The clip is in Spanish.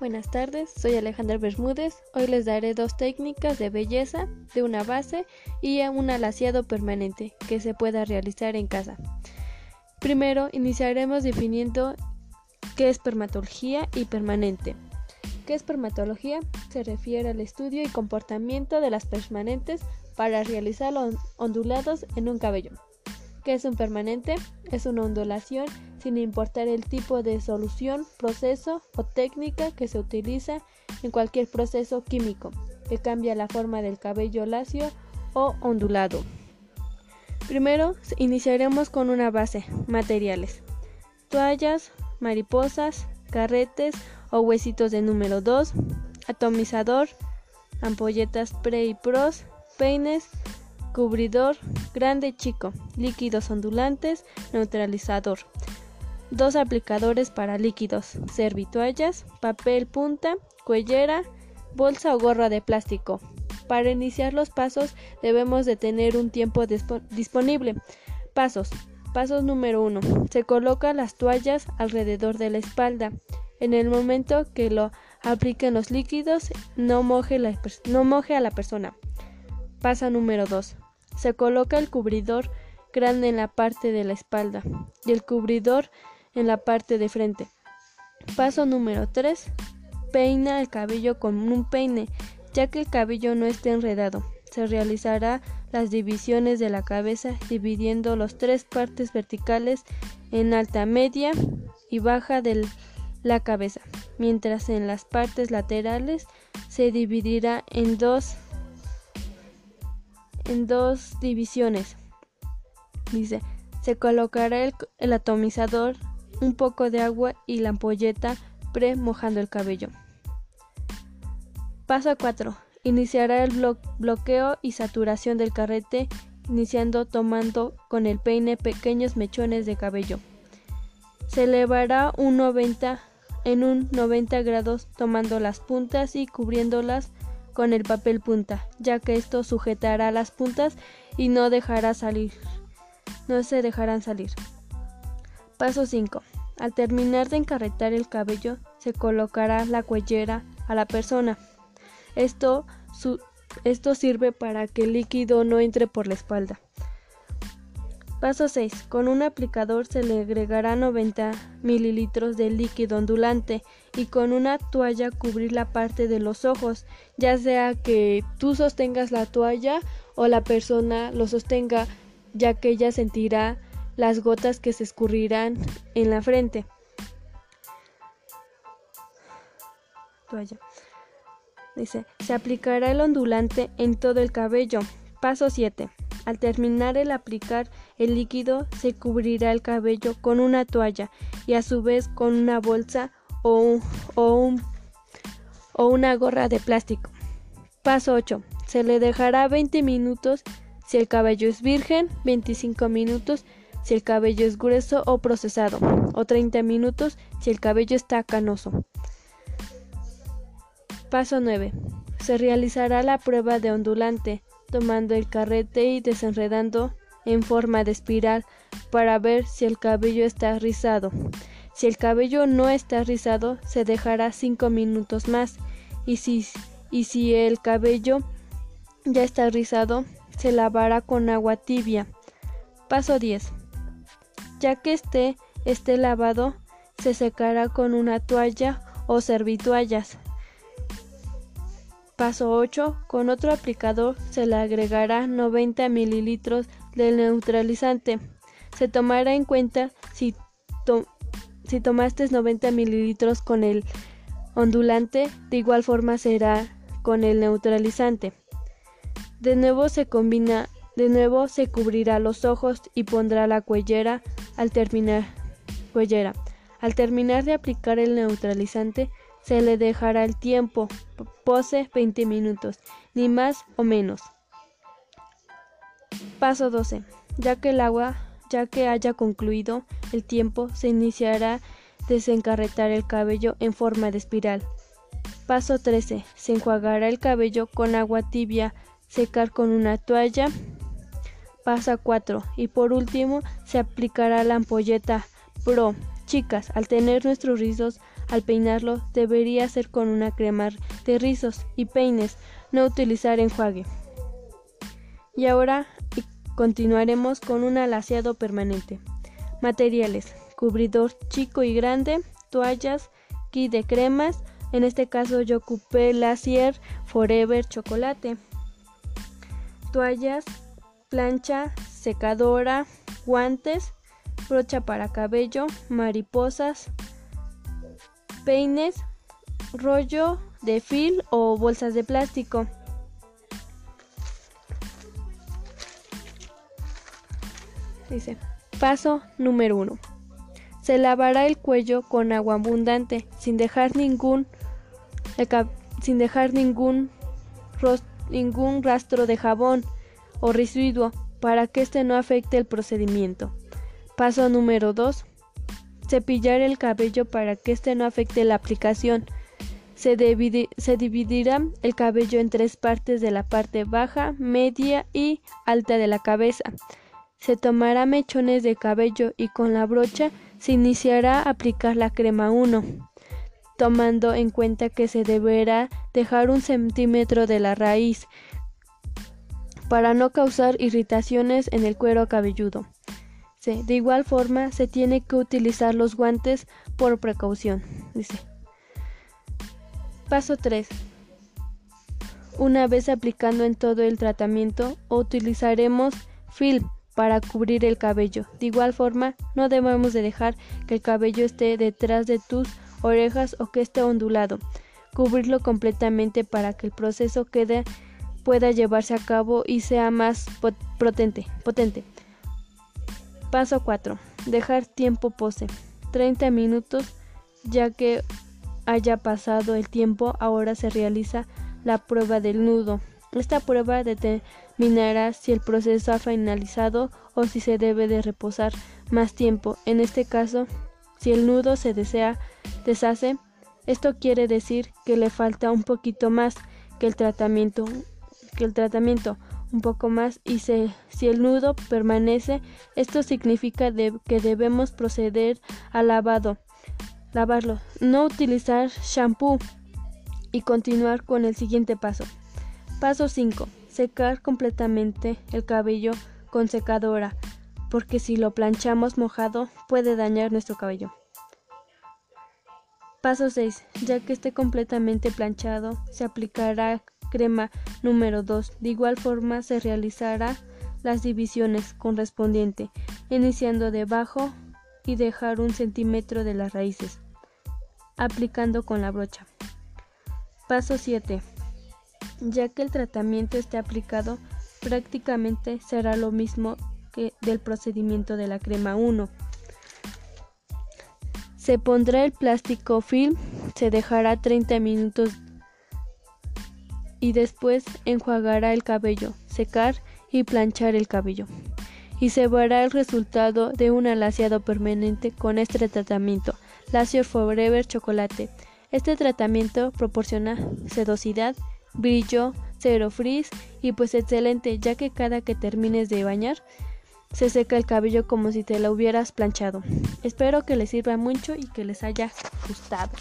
Buenas tardes, soy Alejandra Bermúdez. Hoy les daré dos técnicas de belleza de una base y un alaciado permanente que se pueda realizar en casa. Primero, iniciaremos definiendo qué es permatología y permanente. ¿Qué es permatología? Se refiere al estudio y comportamiento de las permanentes para realizar los ondulados en un cabello. ¿Qué es un permanente? Es una ondulación sin importar el tipo de solución, proceso o técnica que se utiliza en cualquier proceso químico que cambia la forma del cabello lacio o ondulado. Primero iniciaremos con una base, materiales, toallas, mariposas, carretes o huesitos de número 2, atomizador, ampolletas pre y pros, peines, cubridor grande chico, líquidos ondulantes, neutralizador, dos aplicadores para líquidos, servitoallas, papel punta, cuellera, bolsa o gorra de plástico. Para iniciar los pasos debemos de tener un tiempo disponible. Pasos. Pasos número 1. Se coloca las toallas alrededor de la espalda. En el momento que lo apliquen los líquidos, no moje, no moje a la persona. Paso número 2. Se coloca el cubridor grande en la parte de la espalda y el cubridor en la parte de frente. Paso número 3. Peina el cabello con un peine, ya que el cabello no esté enredado. Se realizará las divisiones de la cabeza dividiendo las tres partes verticales en alta, media y baja de la cabeza, mientras en las partes laterales se dividirá en dos en dos divisiones. Dice, se colocará el, atomizador, un poco de agua y la ampolleta pre mojando el cabello. Paso 4. Iniciará el bloqueo y saturación del carrete, iniciando tomando con el peine pequeños mechones de cabello. Se elevará un 90 en un 90 grados tomando las puntas y cubriéndolas con el papel punta, ya que esto sujetará las puntas y no dejará salir. No se dejarán salir. Paso 5. Al terminar de encarretar el cabello, se colocará la cuellera a la persona. Esto, esto sirve para que el líquido no entre por la espalda. Paso 6. Con un aplicador se le agregará 90 mililitros de líquido ondulante y con una toalla cubrir la parte de los ojos, ya sea que tú sostengas la toalla o la persona lo sostenga, ya que ella sentirá las gotas que se escurrirán en la frente. Toalla. Dice, se aplicará el ondulante en todo el cabello. Paso 7. Al terminar el aplicar el líquido, se cubrirá el cabello con una toalla y a su vez con una bolsa o, o, o una gorra de plástico. Paso 8. Se le dejará 20 minutos si el cabello es virgen, 25 minutos si el cabello es grueso o procesado, o 30 minutos si el cabello está canoso. Paso 9. Se realizará la prueba de ondulante tomando el carrete y desenredando en forma de espiral para ver si el cabello está rizado. Si el cabello no está rizado, se dejará 5 minutos más y si, y si el cabello ya está rizado, se lavará con agua tibia. Paso 10. Ya que esté, esté lavado, se secará con una toalla o servituallas. Paso 8. Con otro aplicador se le agregará 90 mililitros del neutralizante. Se tomará en cuenta si, si tomaste 90 mililitros con el ondulante, de igual forma será con el neutralizante. De nuevo se combina, de nuevo se cubrirá los ojos y pondrá la cuellera al terminar. Al terminar de aplicar el neutralizante, se le dejará el tiempo, pose 20 minutos, ni más o menos. Paso 12. Ya que el agua, ya que haya concluido el tiempo, se iniciará desencarretar el cabello en forma de espiral. Paso 13. Se enjuagará el cabello con agua tibia, secar con una toalla. Paso 4. Y por último, se aplicará la ampolleta Pro. Chicas, al tener nuestros rizos al peinarlo debería ser con una crema de rizos y peines, no utilizar enjuague. Y ahora continuaremos con un alaciado permanente. Materiales: cubridor chico y grande, toallas, kit de cremas. En este caso yo ocupé Lacier Forever Chocolate. Toallas, plancha, secadora, guantes, brocha para cabello, mariposas, peines, rollo de fil o bolsas de plástico. Dice, paso número uno. Se lavará el cuello con agua abundante, sin dejar ningún, sin dejar ningún, ningún rastro de jabón o residuo para que éste no afecte el procedimiento. Paso número 2. Cepillar el cabello para que éste no afecte la aplicación. Se, se, dividirá el cabello en tres partes de la parte baja, media y alta de la cabeza. Se tomará mechones de cabello y con la brocha se iniciará a aplicar la crema 1, tomando en cuenta que se deberá dejar un centímetro de la raíz para no causar irritaciones en el cuero cabelludo. de igual forma, se tiene que utilizar los guantes por precaución. Dice. Paso 3. Una vez aplicando en todo el tratamiento, utilizaremos film para cubrir el cabello. De igual forma, no debemos de dejar que el cabello esté detrás de tus orejas o que esté ondulado. Cubrirlo completamente para que el proceso pueda llevarse a cabo y sea más potente. potente. Paso 4. Dejar tiempo pose. 30 minutos ya que haya pasado el tiempo, ahora se realiza la prueba del nudo. Esta prueba determinará si el proceso ha finalizado o si se debe de reposar más tiempo. En este caso, si el nudo se desea deshace, esto quiere decir que le falta un poquito más que el tratamiento, que el tratamiento un poco más y si el nudo permanece, esto significa que debemos proceder al lavado. Lavarlo, no utilizar shampoo y continuar con el siguiente paso. Paso 5. Secar completamente el cabello con secadora, porque si lo planchamos mojado puede dañar nuestro cabello. Paso 6. Ya que esté completamente planchado, se aplicará crema número 2. De igual forma se realizará las divisiones correspondientes, iniciando debajo y dejar un centímetro de las raíces, aplicando con la brocha. Paso 7 ya que el tratamiento esté aplicado prácticamente será lo mismo que del procedimiento de la crema 1. Se pondrá el plástico film, se dejará 30 minutos y después enjuagará el cabello, secar y planchar el cabello. Y se verá el resultado de un alaciado permanente con este tratamiento, Lacio Forever Chocolate. Este tratamiento proporciona sedosidad brillo, cero frizz y pues excelente ya que cada que termines de bañar se seca el cabello como si te lo hubieras planchado. Espero que les sirva mucho y que les haya gustado.